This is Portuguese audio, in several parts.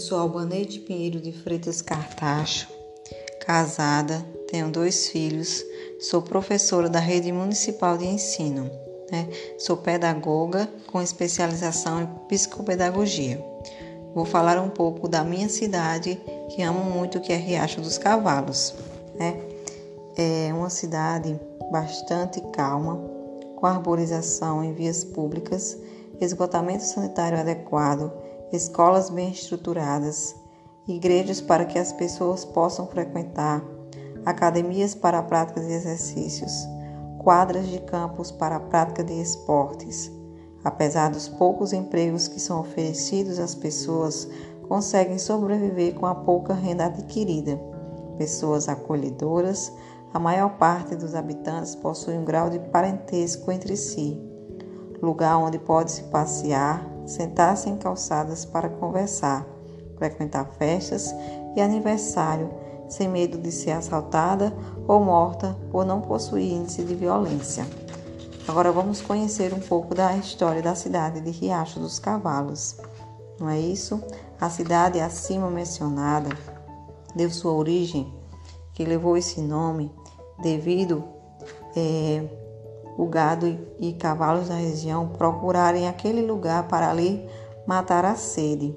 sou Albaneide Pinheiro de Freitas Cartacho, casada, tenho dois filhos, sou professora da rede municipal de ensino. Né? Sou pedagoga com especialização em psicopedagogia. Vou falar um pouco da minha cidade, que amo muito, que é Riacho dos Cavalos. Né? É uma cidade bastante calma, com arborização em vias públicas, esgotamento sanitário adequado, escolas bem estruturadas, igrejas para que as pessoas possam frequentar, academias para a prática de exercícios, quadras de campos para a prática de esportes. Apesar dos poucos empregos que são oferecidos às pessoas, conseguem sobreviver com a pouca renda adquirida. Pessoas acolhedoras, a maior parte dos habitantes possui um grau de parentesco entre si, lugar onde pode-se passear, sentar-se em calçadas para conversar, frequentar festas e aniversário, sem medo de ser assaltada ou morta por não possuir índice de violência. Agora vamos conhecer um pouco da história da cidade de Riacho dos Cavalos. Não é isso? A cidade acima mencionada deu sua origem, que levou esse nome devido é, o gado e cavalos da região procurarem aquele lugar para ali matar a sede.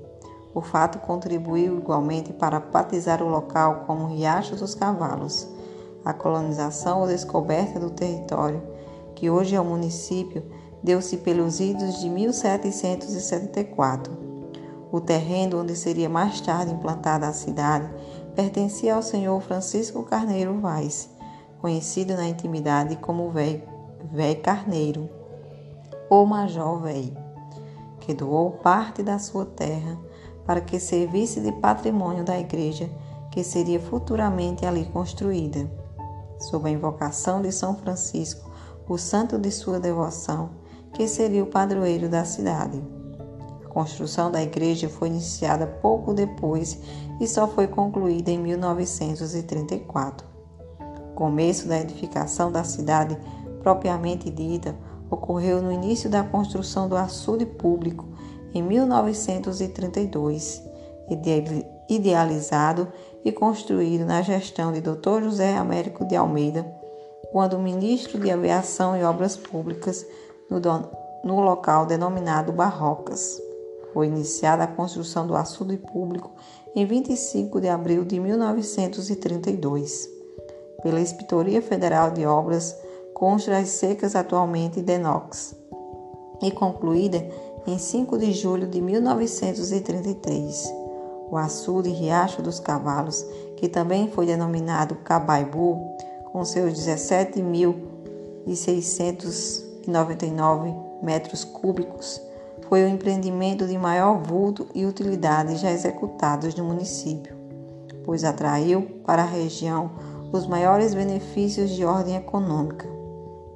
O fato contribuiu igualmente para batizar o local como Riacho dos Cavalos. A colonização ou descoberta do território, que hoje é o município, deu-se pelos idos de 1774. O terreno onde seria mais tarde implantada a cidade pertencia ao senhor Francisco Carneiro Vaz, conhecido na intimidade como Velho Carneiro, ou Major Velho, que doou parte da sua terra para que servisse de patrimônio da igreja que seria futuramente ali construída. Sob a invocação de São Francisco, o santo de sua devoção, que seria o padroeiro da cidade. A construção da igreja foi iniciada pouco depois e só foi concluída em 1934. O começo da edificação da cidade propriamente dita ocorreu no início da construção do açude público em 1932, idealizado e construído na gestão de Dr. José Américo de Almeida, quando ministro de Aviação e Obras Públicas no, no local denominado Barrocas. Foi iniciada a construção do açude público em 25 de abril de 1932 pela Inspetoria Federal de Obras consta as secas atualmente Denox e concluída em 5 de julho de 1933. O açude Riacho dos Cavalos, que também foi denominado Cabaibu, com seus 17.699 metros cúbicos, foi o empreendimento de maior vulto e utilidade já executados no município, pois atraiu para a região os maiores benefícios de ordem econômica.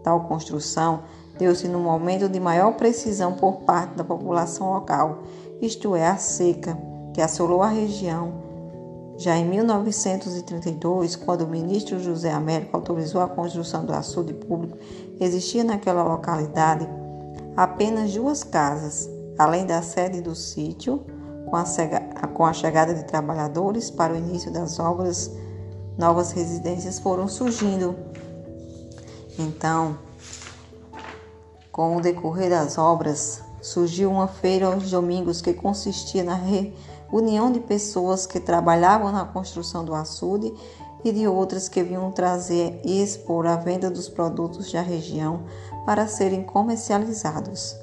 Tal construção deu-se no momento de maior precisão por parte da população local, isto é, a seca, que assolou a região. Já em 1932, quando o ministro José Américo autorizou a construção do açude público, existia naquela localidade apenas duas casas, além da sede do sítio, com a, chegada de trabalhadores para o início das obras novas residências foram surgindo. Então, com o decorrer das obras, surgiu uma feira aos domingos que consistia na reunião de pessoas que trabalhavam na construção do açude e de outras que vinham trazer e expor a venda dos produtos da região para serem comercializados.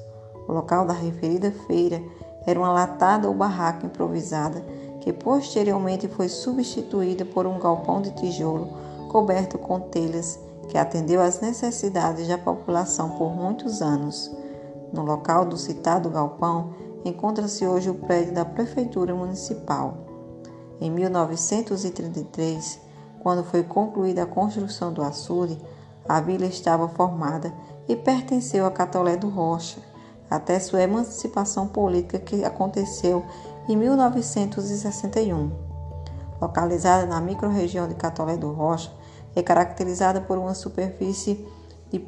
O local da referida feira era uma latada ou barraca improvisada que posteriormente foi substituída por um galpão de tijolo coberto com telhas que atendeu às necessidades da população por muitos anos. No local do citado galpão encontra-se hoje o prédio da Prefeitura Municipal. Em 1933, quando foi concluída a construção do açude, a vila estava formada e pertenceu a Catolé do Rocha, até sua emancipação política que aconteceu em 1961. Localizada na microrregião de Catolé do Rocha, é caracterizada por uma superfície de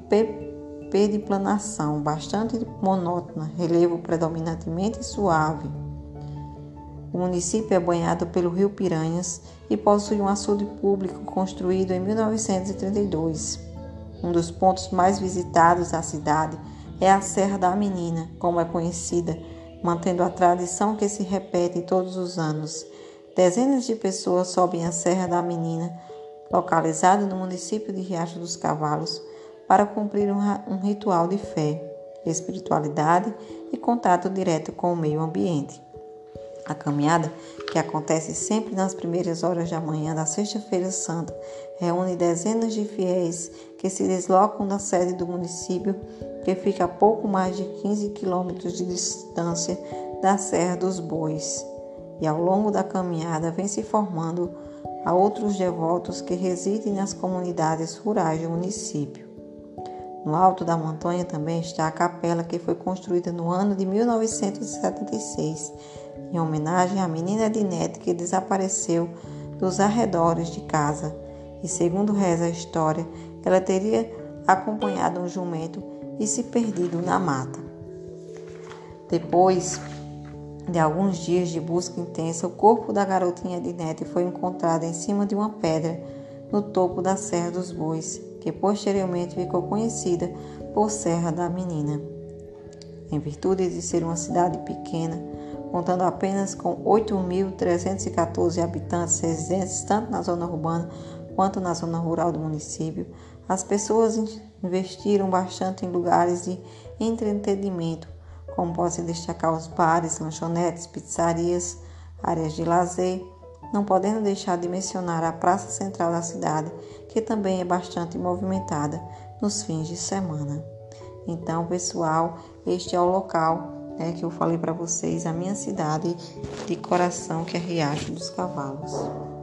periplanação bastante monótona, relevo predominantemente suave. O município é banhado pelo rio Piranhas e possui um açude público construído em 1932. Um dos pontos mais visitados da cidade é a Serra da Menina, como é conhecida, mantendo a tradição que se repete todos os anos. Dezenas de pessoas sobem a Serra da Menina, localizada no município de Riacho dos Cavalos, para cumprir um ritual de fé, espiritualidade e contato direto com o meio ambiente. A caminhada, que acontece sempre nas primeiras horas da manhã da Sexta-feira Santa, reúne dezenas de fiéis que se deslocam da sede do município, que fica a pouco mais de 15 quilômetros de distância da Serra dos Bois. E ao longo da caminhada vem se formando a outros devotos que residem nas comunidades rurais do município. No alto da montanha também está a capela que foi construída no ano de 1976 em homenagem à menina Dinette que desapareceu dos arredores de casa. E segundo reza a história, ela teria acompanhado um jumento e se perdido na mata. Depois de alguns dias de busca intensa, o corpo da garotinha Dinette foi encontrado em cima de uma pedra no topo da Serra dos Bois, que posteriormente ficou conhecida por Serra da Menina. Em virtude de ser uma cidade pequena, contando apenas com 8.314 habitantes residentes tanto na zona urbana quanto na zona rural do município, as pessoas investiram bastante em lugares de entretenimento, como pode destacar os bares, lanchonetes, pizzarias, áreas de lazer, não podendo deixar de mencionar a praça central da cidade, que também é bastante movimentada nos fins de semana. Então, pessoal, este é o local né, que eu falei para vocês, a minha cidade de coração, que é Riacho dos Cavalos.